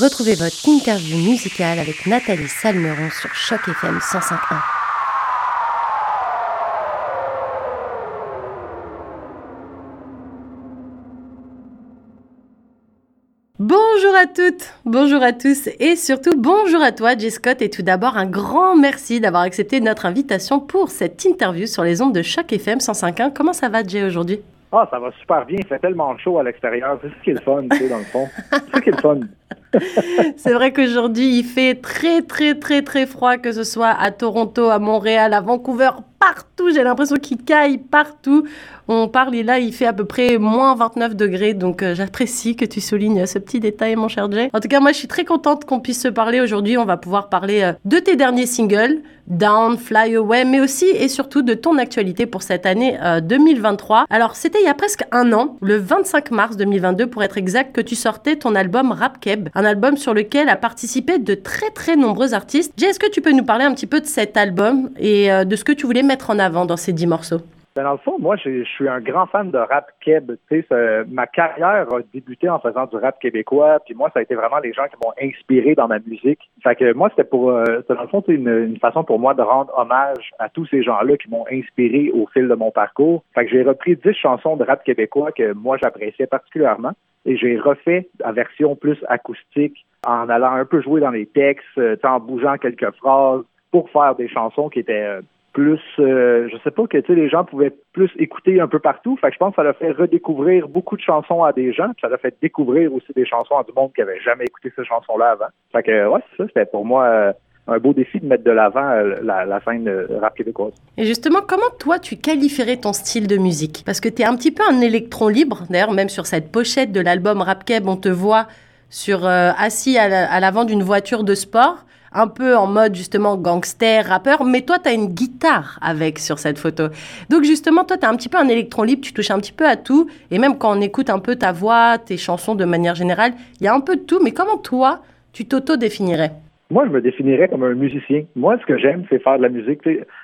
Retrouvez votre interview musicale avec Nathalie Salmeron sur Choc FM 105.1. Bonjour à toutes, bonjour à tous et surtout bonjour à toi Jay Scott et tout d'abord un grand merci d'avoir accepté notre invitation pour cette interview sur les ondes de Choc FM 105.1. Comment ça va Jay aujourd'hui? Ah, ça va super bien. Il fait tellement chaud à l'extérieur. C'est ce qui est le fun, tu sais, dans le fond. C'est ce qui est le fun. C'est vrai qu'aujourd'hui, il fait très, très, très, très froid, que ce soit à Toronto, à Montréal, à Vancouver, partout. J'ai l'impression qu'il caille partout. On parle et là, il fait à peu près moins 29 degrés. Donc, euh, j'apprécie que tu soulignes ce petit détail, mon cher Jay. En tout cas, moi, je suis très contente qu'on puisse se parler aujourd'hui. On va pouvoir parler euh, de tes derniers singles, Down, Fly Away, mais aussi et surtout de ton actualité pour cette année 2023. Euh, Alors, c'était il y a presque un an, le 25 mars 2022 pour être exact, que tu sortais ton album Rap Un album sur lequel a participé de très très nombreux artistes. Jay, est-ce que tu peux nous parler un petit peu de cet album et de ce que tu voulais mettre en avant dans ces dix morceaux? Ben, dans le fond, moi, je suis un grand fan de rap keb. ma carrière a débuté en faisant du rap québécois, puis moi, ça a été vraiment les gens qui m'ont inspiré dans ma musique. Fait que moi, c'était pour, euh, dans le fond, c'est une, façon pour moi de rendre hommage à tous ces gens-là qui m'ont inspiré au fil de mon parcours. Fait que j'ai repris dix chansons de rap québécois que moi, j'appréciais particulièrement, et j'ai refait la version plus acoustique en allant un peu jouer dans les textes, euh, en bougeant quelques phrases pour faire des chansons qui étaient euh, plus, euh, je sais pas, que les gens pouvaient plus écouter un peu partout. Fait que je pense que ça leur fait redécouvrir beaucoup de chansons à des gens, puis ça leur fait découvrir aussi des chansons à du monde qui avait jamais écouté ces chansons-là avant. Fait que ouais, c'est ça, c'était pour moi euh, un beau défi de mettre de l'avant euh, la, la, scène rap québécoise. Et justement, comment toi tu qualifierais ton style de musique? Parce que tu es un petit peu un électron libre. D'ailleurs, même sur cette pochette de l'album Rap Keb, on te voit sur assis à l'avant d'une voiture de sport un peu en mode justement gangster, rappeur, mais toi, tu as une guitare avec sur cette photo. Donc justement, toi, tu as un petit peu un électron libre, tu touches un petit peu à tout, et même quand on écoute un peu ta voix, tes chansons de manière générale, il y a un peu de tout, mais comment toi, tu t'auto-définirais? Moi, je me définirais comme un musicien. Moi, ce que j'aime, c'est faire de la musique.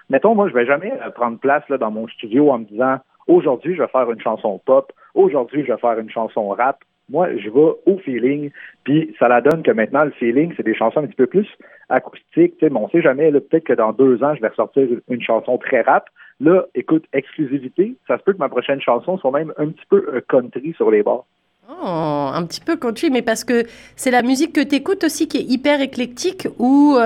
mettons, moi, je vais jamais euh, prendre place là, dans mon studio en me disant aujourd'hui, je vais faire une chanson pop, aujourd'hui, je vais faire une chanson rap. Moi, je vais au feeling, puis ça la donne que maintenant, le feeling, c'est des chansons un petit peu plus acoustiques. Tu sais, on sait jamais, peut-être que dans deux ans, je vais ressortir une chanson très rap. Là, écoute, exclusivité, ça se peut que ma prochaine chanson soit même un petit peu euh, country sur les bords. Oh, un petit peu country, mais parce que c'est la musique que tu écoutes aussi qui est hyper éclectique ou...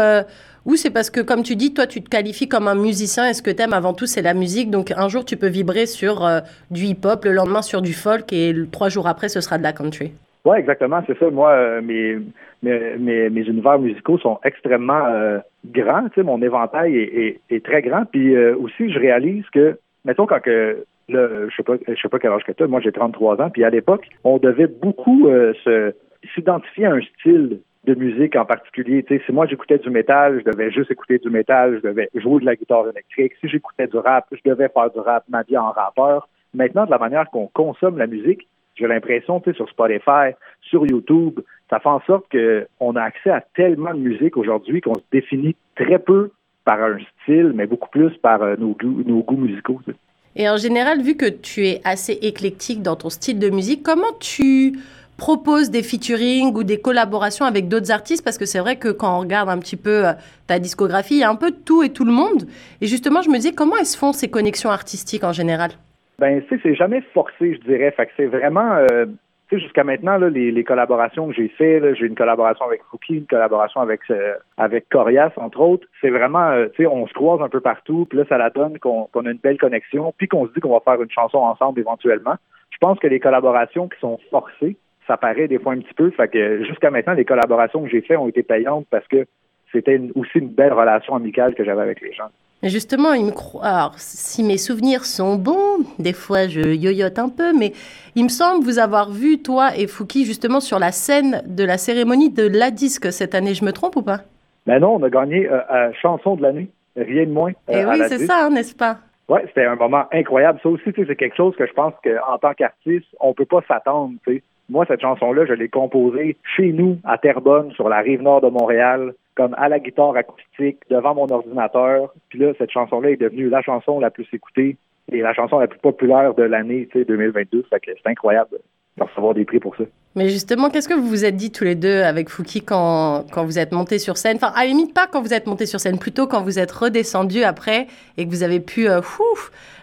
Ou c'est parce que, comme tu dis, toi, tu te qualifies comme un musicien et ce que tu aimes avant tout, c'est la musique. Donc, un jour, tu peux vibrer sur euh, du hip-hop, le lendemain sur du folk et trois jours après, ce sera de la country. Oui, exactement, c'est ça. Moi, euh, mes, mes, mes, univers musicaux sont extrêmement euh, grands. Tu sais, mon éventail est, est, très grand. Puis aussi, je réalise que, mettons, quand que Là, je sais pas, je sais pas quel âge que tu as. Moi, j'ai 33 ans. Puis à l'époque, on devait beaucoup se s'identifier à un style de musique en particulier. Si moi j'écoutais du métal, je devais juste écouter du métal, je devais jouer de la guitare électrique. Si j'écoutais du rap, je devais faire du rap, ma vie en rappeur. Maintenant, de la manière qu'on consomme la musique, j'ai l'impression, tu sais, sur Spotify, sur YouTube, ça fait en sorte qu'on a accès à tellement de musique aujourd'hui qu'on se définit très peu par un style, mais beaucoup plus par euh, nos, goûts, nos goûts musicaux. Et en général, vu que tu es assez éclectique dans ton style de musique, comment tu propose des featuring ou des collaborations avec d'autres artistes parce que c'est vrai que quand on regarde un petit peu euh, ta discographie, il y a un peu tout et tout le monde. Et justement, je me disais comment elles se font ces connexions artistiques en général? Ben, tu sais, c'est jamais forcé, je dirais. Fait c'est vraiment, euh, tu sais, jusqu'à maintenant, là, les, collaborations que j'ai fait, j'ai une collaboration avec Fouki, une collaboration avec euh, avec Corias, entre autres. C'est vraiment, tu sais, on se croise un peu partout, puis là, ça la donne qu'on a une belle connexion, puis qu'on se dit qu'on va faire une chanson ensemble éventuellement. Je pense que les collaborations qui sont forcées, ça paraît des fois un petit peu. Fait que jusqu'à maintenant, les collaborations que j'ai faites ont été payantes parce que c'était aussi une belle relation amicale que j'avais avec les gens. Justement, il me Alors, si mes souvenirs sont bons, des fois je yoyote un peu, mais il me semble vous avoir vu, toi et Fouki, justement sur la scène de la cérémonie de la disque cette année. Je me trompe ou pas? Ben non, on a gagné euh, chanson de l'année, rien de moins. et euh, oui, c'est ça, hein, n'est-ce pas? Oui, c'était un moment incroyable. Ça aussi, c'est quelque chose que je pense qu'en tant qu'artiste, on peut pas s'attendre. Moi, cette chanson-là, je l'ai composée chez nous, à Terrebonne, sur la rive nord de Montréal, comme à la guitare acoustique, devant mon ordinateur. Puis là, cette chanson-là est devenue la chanson la plus écoutée et la chanson la plus populaire de l'année 2022. Fait que c'est incroyable recevoir des prix pour ça. Mais justement, qu'est-ce que vous vous êtes dit tous les deux avec Fouki quand, quand vous êtes montés sur scène? Enfin, à limite, pas quand vous êtes montés sur scène, plutôt quand vous êtes redescendu après et que vous avez pu euh,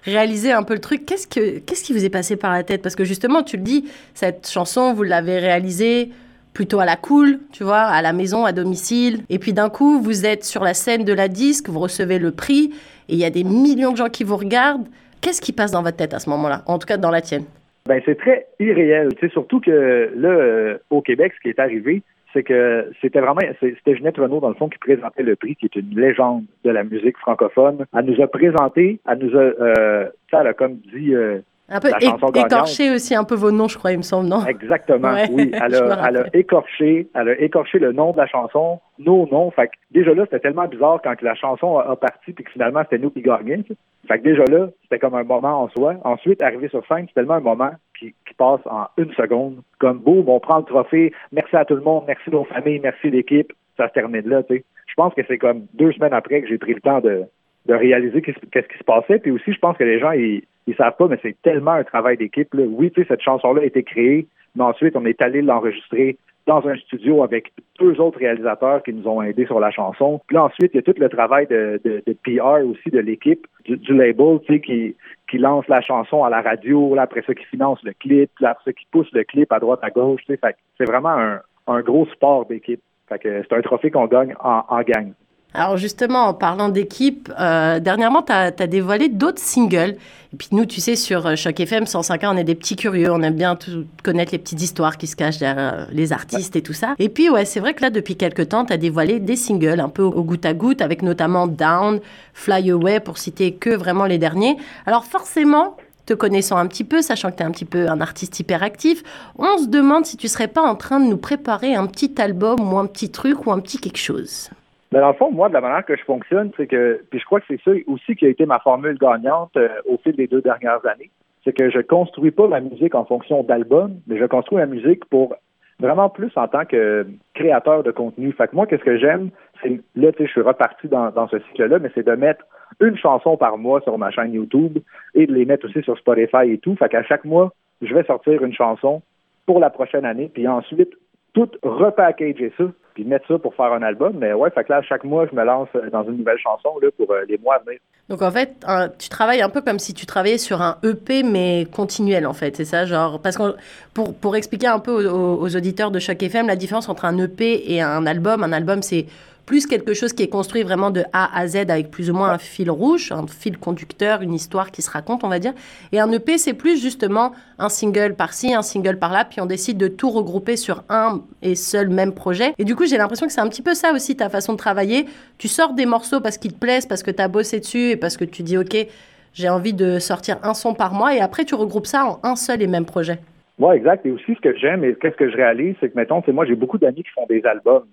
réaliser un peu le truc. Qu'est-ce, que, qu'est-ce qui vous est passé par la tête? Parce que justement, tu le dis, cette chanson, vous l'avez réalisée plutôt à la cool, tu vois, à la maison, à domicile. Et puis d'un coup, vous êtes sur la scène de la disque, vous recevez le prix et il y a des millions de gens qui vous regardent. Qu'est-ce qui passe dans votre tête à ce moment-là? En tout cas, dans la tienne. Ben, c'est très irréel. Tu sais, surtout que là, euh, au Québec, ce qui est arrivé, c'est que c'était vraiment, c'était Ginette Renault, dans le fond, qui présentait le prix, qui est une légende de la musique francophone. Elle nous a présenté, elle nous a, euh, elle a comme dit, euh, un peu écorché aussi un peu vos noms, je crois, il me semble, non? Exactement, oui. Elle a, elle a, écorché, elle a écorché le nom de la chanson, nos noms. Fait que déjà là, c'était tellement bizarre quand la chanson a, parti puis que finalement c'était nous qui gagnions. Fait que déjà là, c'était comme un moment en soi. Ensuite, arriver sur scène, c'est tellement un moment qui, qui, passe en une seconde. Comme boum, on prend le trophée, merci à tout le monde, merci nos familles, merci l'équipe. Ça se termine là, tu sais. Je pense que c'est comme deux semaines après que j'ai pris le temps de, de réaliser qu'est-ce qui se passait. Puis aussi, je pense que les gens, ils, ils savent pas, mais c'est tellement un travail d'équipe. Oui, tu sais, cette chanson-là a été créée, mais ensuite, on est allé l'enregistrer dans un studio avec deux autres réalisateurs qui nous ont aidés sur la chanson. Puis ensuite, il y a tout le travail de, de, de PR aussi de l'équipe, du, label, tu sais, qui, qui lance la chanson à la radio, là, après ça, qui finance le clip, là, après ça, qui pousse le clip à droite, à gauche, tu sais. C'est vraiment un, un gros sport d'équipe. Fait que c'est un trophée qu'on gagne en, en gang. Alors justement, en parlant d'équipe, euh, dernièrement, tu as, dévoilé d'autres singles. Et puis nous, tu sais, sur euh, Choc FM 105.1, on est des petits curieux, on aime bien tout connaître les petites histoires qui se cachent derrière euh, les artistes et tout ça. Et puis ouais, c'est vrai que là, depuis quelques temps, tu as dévoilé des singles un peu au goutte à goutte, avec notamment Down, Fly Away, pour citer que vraiment les derniers. Alors forcément, te connaissant un petit peu, sachant que tu es un petit peu un artiste hyperactif, on se demande si tu serais pas en train de nous préparer un petit album ou un petit truc ou un petit quelque chose. Mais dans le fond, moi, de la manière que je fonctionne, c'est que, puis je crois que c'est ça aussi qui a été ma formule gagnante euh, au fil des deux dernières années, c'est que je construis pas la musique en fonction d'albums, mais je construis la musique pour vraiment plus en tant que créateur de contenu. Fait que moi, qu'est-ce que j'aime, c'est là, tu sais, je suis reparti dans, dans ce cycle-là, mais c'est de mettre une chanson par mois sur ma chaîne YouTube et de les mettre aussi sur Spotify et tout. Fait qu'à chaque mois, je vais sortir une chanson pour la prochaine année, puis ensuite tout repackager ça, puis mettre ça pour faire un album. Mais ouais, fait que là, chaque mois, je me lance euh, dans une nouvelle chanson là, pour euh, les mois à venir. Donc en fait, tu travailles un peu comme si tu travaillais sur un EP, mais continuel en fait, c'est ça genre Parce que pour, expliquer un peu aux, aux auditeurs de Choc FM, la différence entre un EP et un album, un album c'est plus quelque chose qui est construit vraiment de A à Z avec plus ou moins un fil rouge, un fil conducteur, une histoire qui se raconte, on va dire. Et un EP, c'est plus justement un single par-ci, un single par-là, puis on décide de tout regrouper sur un et seul même projet. Et du coup, j'ai l'impression que c'est un petit peu ça aussi ta façon de travailler. Tu sors des morceaux parce qu'ils te plaisent, parce que tu as bossé dessus et parce que tu dis, OK, j'ai envie de sortir un son par mois, et après tu regroupes ça en un seul et même projet. Oui, exact. Et aussi, ce que j'aime et qu'est-ce que je réalise, c'est que, mettons, c'est moi, j'ai beaucoup d'amis qui font des albums.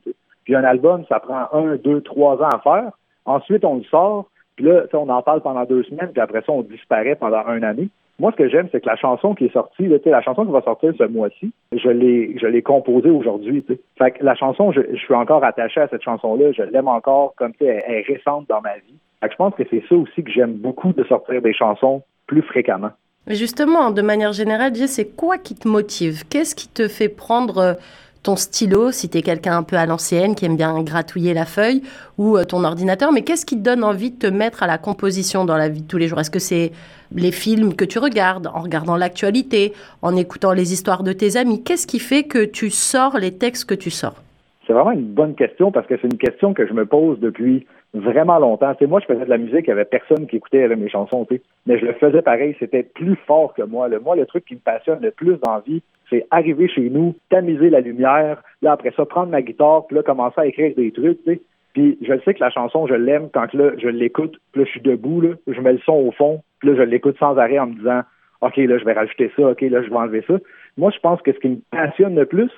Puis un album, ça prend un, deux, trois ans à faire. Ensuite, on le sort, puis là, on en parle pendant deux semaines, puis après ça, on disparaît pendant un année. Moi, ce que j'aime, c'est que la chanson qui est sortie, la chanson qui va sortir ce mois-ci, je l'ai, je l'ai composée aujourd'hui. Fait que la chanson, je, suis encore attaché à cette chanson-là, je l'aime encore comme elle, elle est récente dans ma vie. Fait que je pense que c'est ça aussi que j'aime beaucoup de sortir des chansons plus fréquemment. Mais justement, de manière générale, c'est quoi qui te motive? Qu'est-ce qui te fait prendre euh, ton stylo, si tu es quelqu'un un peu à l'ancienne, qui aime bien gratouiller la feuille, ou euh, ton ordinateur, mais qu'est-ce qui te donne envie de te mettre à la composition dans la vie de tous les jours? Est-ce que c'est les films que tu regardes, en regardant l'actualité, en écoutant les histoires de tes amis? Qu'est-ce qui fait que tu sors les textes que tu sors? C'est vraiment une bonne question parce que c'est une question que je me pose depuis vraiment longtemps. C'est moi, je faisais de la musique, il n'y avait personne qui écoutait mes chansons, mais je le faisais pareil, c'était plus fort que moi. Moi, le truc qui me passionne le plus d'envie, c'est arriver chez nous, tamiser la lumière, là, après ça, prendre ma guitare, puis là, commencer à écrire des trucs, tu sais. Puis je sais que la chanson, je l'aime quand là, je l'écoute, puis là, je suis debout, là, je mets le son au fond, puis là, je l'écoute sans arrêt en me disant OK, là, je vais rajouter ça, OK, là, je vais enlever ça. Moi, je pense que ce qui me passionne le plus,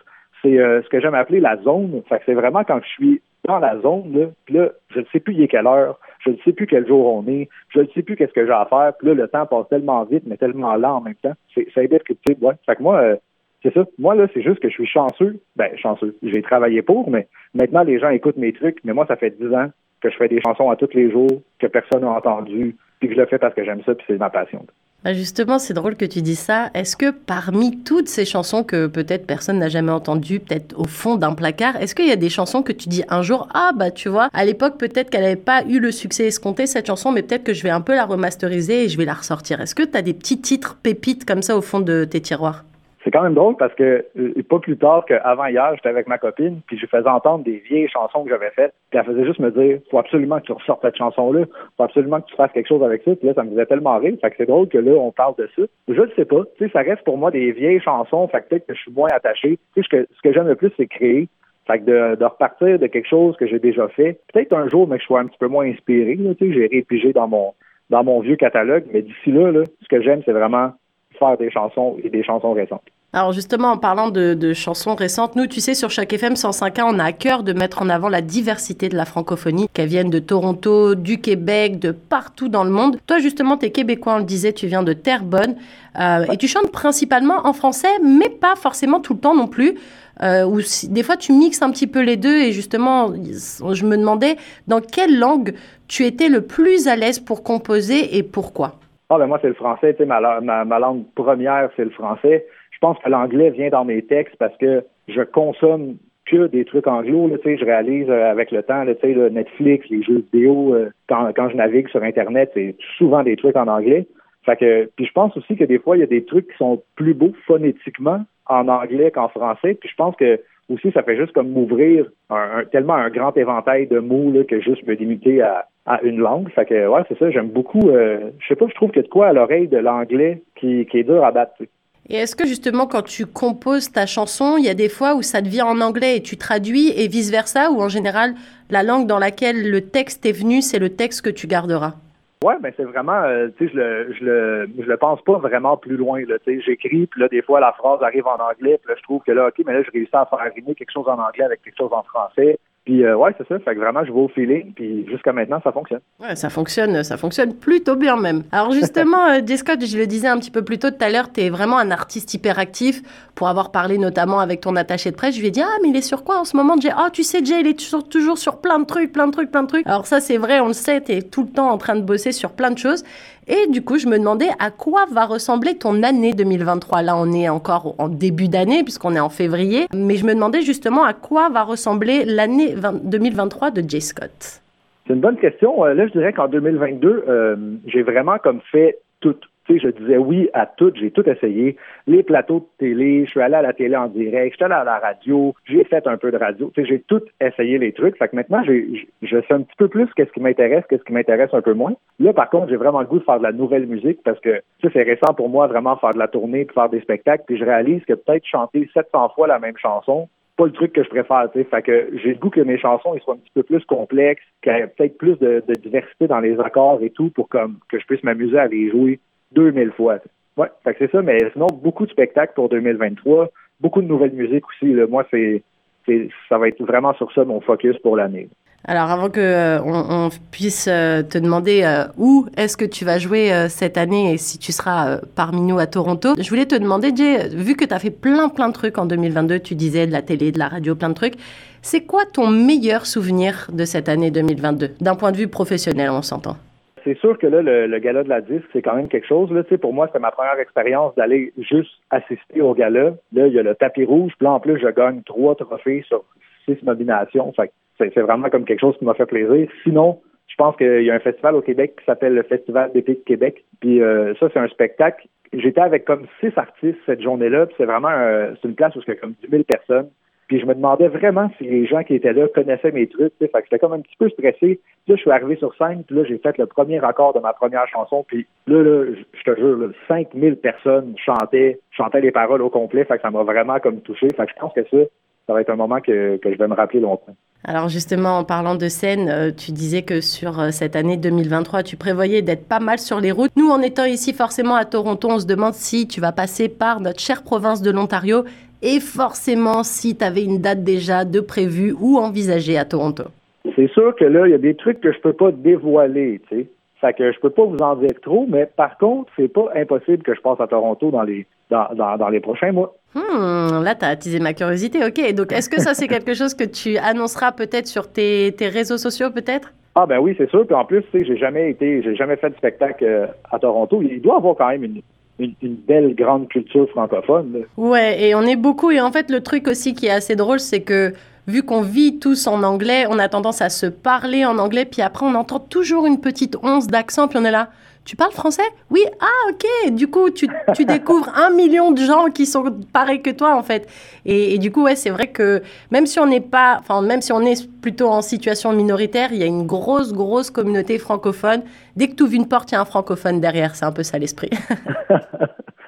c'est euh, ce que j'aime appeler la zone. Fait que c'est vraiment quand je suis dans la zone, là, puis là, je ne sais plus il est quelle heure, je ne sais plus quel jour on est, je ne sais plus qu'est-ce que j'ai à faire, puis là, le temps passe tellement vite, mais tellement lent en même temps. C'est, à ouais. Fait que moi, euh, c'est ça. Moi, là, c'est juste que je suis chanceux. Ben, chanceux. J'ai travaillé pour, mais maintenant, les gens écoutent mes trucs. Mais moi, ça fait dix ans que je fais des chansons à tous les jours, que personne n'a entendu, puis que je le fais parce que j'aime ça, puis c'est ma passion. Bah justement, c'est drôle que tu dis ça. Est-ce que parmi toutes ces chansons que peut-être personne n'a jamais entendues, peut-être au fond d'un placard, est-ce qu'il y a des chansons que tu dis un jour, ah bah tu vois, à l'époque peut-être qu'elle n'avait pas eu le succès escompté cette chanson, mais peut-être que je vais un peu la remasteriser et je vais la ressortir. Est-ce que tu as des petits titres pépites comme ça au fond de tes tiroirs? C'est quand même drôle parce que euh, pas plus tard qu'avant hier, j'étais avec ma copine, puis je faisais entendre des vieilles chansons que j'avais faites, puis elle faisait juste me dire faut absolument que tu ressortes cette chanson-là, faut absolument que tu fasses quelque chose avec ça, puis là, ça me faisait tellement rire, fait que c'est drôle que là, on parle de ça. Je ne sais pas, tu sais, ça reste pour moi des vieilles chansons, fait que peut-être que je suis moins attaché. Tu sais, ce que, ce que j'aime le plus, c'est créer. Fait que de, de, repartir de quelque chose que j'ai déjà fait, peut-être un jour, mais que je sois un petit peu moins inspiré, tu sais, j'ai répigé dans mon dans mon vieux catalogue, mais d'ici là, là, ce que j'aime, c'est vraiment faire des chansons et des chansons récentes. Alors justement, en parlant de, chansons récentes, nous, tu sais, sur chaque FM 105.1, on a à cœur de mettre en avant la diversité de la francophonie, qu'elle vienne de Toronto, du Québec, de partout dans le monde. Toi, justement, tu es québécois, on le disait, tu viens de Terrebonne, euh, et tu chantes principalement en français, mais pas forcément tout le temps non plus. Euh, ou des fois, tu mixes un petit peu les deux, et justement, je me demandais dans quelle langue tu étais le plus à l'aise pour composer et pourquoi? Ah ben moi, c'est le français, tu sais, ma, ma langue première, c'est le français. Je pense que l'anglais vient dans mes textes parce que je consomme que des trucs anglo. Là, je réalise euh, avec le temps, là, le Netflix, les jeux vidéo, euh, quand, quand je navigue sur Internet, c'est souvent des trucs en anglais. Fait que, puis je pense aussi que des fois, il y a des trucs qui sont plus beaux phonétiquement en anglais qu'en français. Puis je pense que aussi, ça fait juste comme m'ouvrir un, tellement un grand éventail de mots là, que juste me limiter à, à une langue. Fait que ouais, c'est ça, j'aime beaucoup. Euh, je sais pas, je trouve qu'il y a de quoi à l'oreille de l'anglais qui, qui est dur à battre. Et est-ce que justement, quand tu composes ta chanson, il y a des fois où ça devient en anglais et tu traduis et vice-versa, ou en général, la langue dans laquelle le texte est venu, c'est le texte que tu garderas? Ouais, ben c'est vraiment, euh, tu sais, je le, je le, je le pense pas vraiment plus loin. Tu sais, j'écris, puis là des fois la phrase arrive en anglais, puis là je trouve que là, ok, mais là je réussis à faire arriver quelque chose en anglais avec quelque chose en français. Puis euh, ouais, c'est ça. Fait que vraiment, je vais au feeling. Puis jusqu'à maintenant, ça fonctionne. Ouais, ça fonctionne, ça fonctionne plutôt bien même. Alors justement, euh, J. Scott, je le disais un petit peu plus tôt tout à l'heure, tu es vraiment un artiste hyperactif. Pour avoir parlé notamment avec ton attaché de presse, je lui ai dit ah mais il est sur quoi en ce moment, Jay? Ah tu sais Jay, il est toujours, toujours sur plein de trucs, plein de trucs, plein de trucs. Alors ça c'est vrai, on le sait, tu es tout le temps en train de bosser sur plein de choses. Et du coup, je me demandais à quoi va ressembler ton année 2023. Là, on est encore en début d'année puisqu'on est en février. Mais je me demandais justement à quoi va ressembler l'année 2023 de Jay Scott. C'est une bonne question. Euh, là, je dirais qu'en 2022, euh, j'ai vraiment comme fait je disais oui à tout, j'ai tout essayé. Les plateaux de télé, je suis allé à la télé en direct, je suis allé à la radio, j'ai fait un peu de radio. J'ai tout essayé les trucs. Fait que maintenant, je sais un petit peu plus qu'est-ce qui m'intéresse, qu'est-ce qui m'intéresse un peu moins. Là, par contre, j'ai vraiment le goût de faire de la nouvelle musique parce que c'est récent pour moi vraiment faire de la tournée, puis faire des spectacles. Puis je réalise que peut-être chanter 700 fois la même chanson, pas le truc que je préfère. Fait que j'ai le goût que mes chansons soient un petit peu plus complexes, qu'il y ait peut-être plus de, de, diversité dans les accords et tout pour comme que je puisse m'amuser à les jouer 2000 fois. Ouais, fait que c'est ça, mais sinon, beaucoup de spectacles pour 2023, beaucoup de nouvelles musiques aussi. Moi, c'est, ça va être vraiment sur ça mon focus pour l'année. Alors, avant que euh, on, puisse euh, te demander euh, où est-ce que tu vas jouer cette année et si tu seras parmi nous à Toronto, je voulais te demander, Jay, vu que tu as fait plein, plein de trucs en 2022, tu disais de la télé, de la radio, plein de trucs, c'est quoi ton meilleur souvenir de cette année 2022, d'un point de vue professionnel, on s'entend? C'est sûr que là, le, gala de la disque, c'est quand même quelque chose. Là, pour moi, c'était ma première expérience d'aller juste assister au gala. Là, il y a le tapis rouge. Puis là, en plus, je gagne trois trophées sur six nominations. Fait c'est, vraiment comme quelque chose qui m'a fait plaisir. Sinon, je pense qu'il y a un festival au Québec qui s'appelle le Festival d'épique Québec. Puis euh, ça, c'est un spectacle. J'étais avec comme six artistes cette journée-là. C'est vraiment c'est une place où il y a comme 10 000 personnes. Puis je me demandais vraiment si les gens qui étaient là connaissaient mes trucs. Fait que j'étais comme un petit peu stressé. Puis là, je suis arrivé sur scène, puis là, j'ai fait le premier accord de ma première chanson. Puis là, je te jure, là, 5000 personnes chantaient, chantaient les paroles au complet. Fait que ça m'a vraiment comme touché. Fait que je pense que ça, ça va être un moment que, que je vais me rappeler longtemps. Alors justement, en parlant de scène, euh, tu disais que sur euh, cette année 2023, tu prévoyais d'être pas mal sur les routes. Nous, en étant ici forcément à Toronto, on se demande si tu vas passer par notre chère province de l'Ontario et forcément si tu avais une date déjà de prévue ou envisagée à Toronto. C'est sûr que là, il y a des trucs que je peux pas dévoiler, tu sais. Fait que je peux pas vous en dire trop, mais par contre, c'est pas impossible que je passe à Toronto dans les dans, dans, les prochains mois. Hmm, là, tu as attisé ma curiosité. OK. Donc, est-ce que ça, c'est quelque chose que tu annonceras peut-être sur tes, tes réseaux sociaux, peut-être? Ah ben oui, c'est sûr. Puis en plus, tu sais, j'ai jamais été, j'ai jamais fait de spectacle euh, à Toronto. Il doit avoir quand même une, une, belle grande culture francophone. Ouais, et on est beaucoup. Et en fait, le truc aussi qui est assez drôle, c'est que vu qu'on vit tous en anglais, on a tendance à se parler en anglais, puis après, on entend toujours une petite once d'accent, puis on est là. Tu parles français? Oui, ah ok. Du coup, tu, tu découvres un million de gens qui sont pareils que toi en fait. Et, et du coup, ouais, c'est vrai que même si on n'est pas, enfin même si on est plutôt en situation minoritaire, il y a une grosse grosse communauté francophone. Dès que tu ouvres une porte, il y a un francophone derrière. C'est un peu ça l'esprit.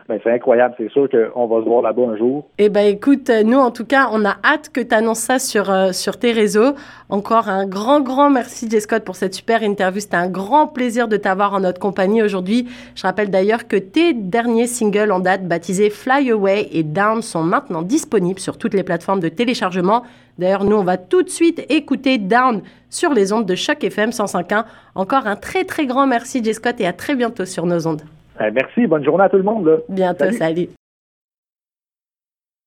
Ben, c'est incroyable. C'est sûr qu'on va se voir là-bas un jour. Eh ben écoute, nous en tout cas, on a hâte que tu annonces ça sur, euh, sur tes réseaux. Encore un grand, grand merci J. Scott pour cette super interview. C'était un grand plaisir de t'avoir en notre compagnie aujourd'hui. Je rappelle d'ailleurs que tes derniers singles en date, baptisés Fly Away et Down, sont maintenant disponibles sur toutes les plateformes de téléchargement. D'ailleurs, nous, on va tout de suite écouter Down sur les ondes de Choc FM 105.1. Encore un très, très grand merci J. Scott et à très bientôt sur nos ondes. Ben, merci. Bonne journée à tout le monde. Là. Bientôt, Salut. salut.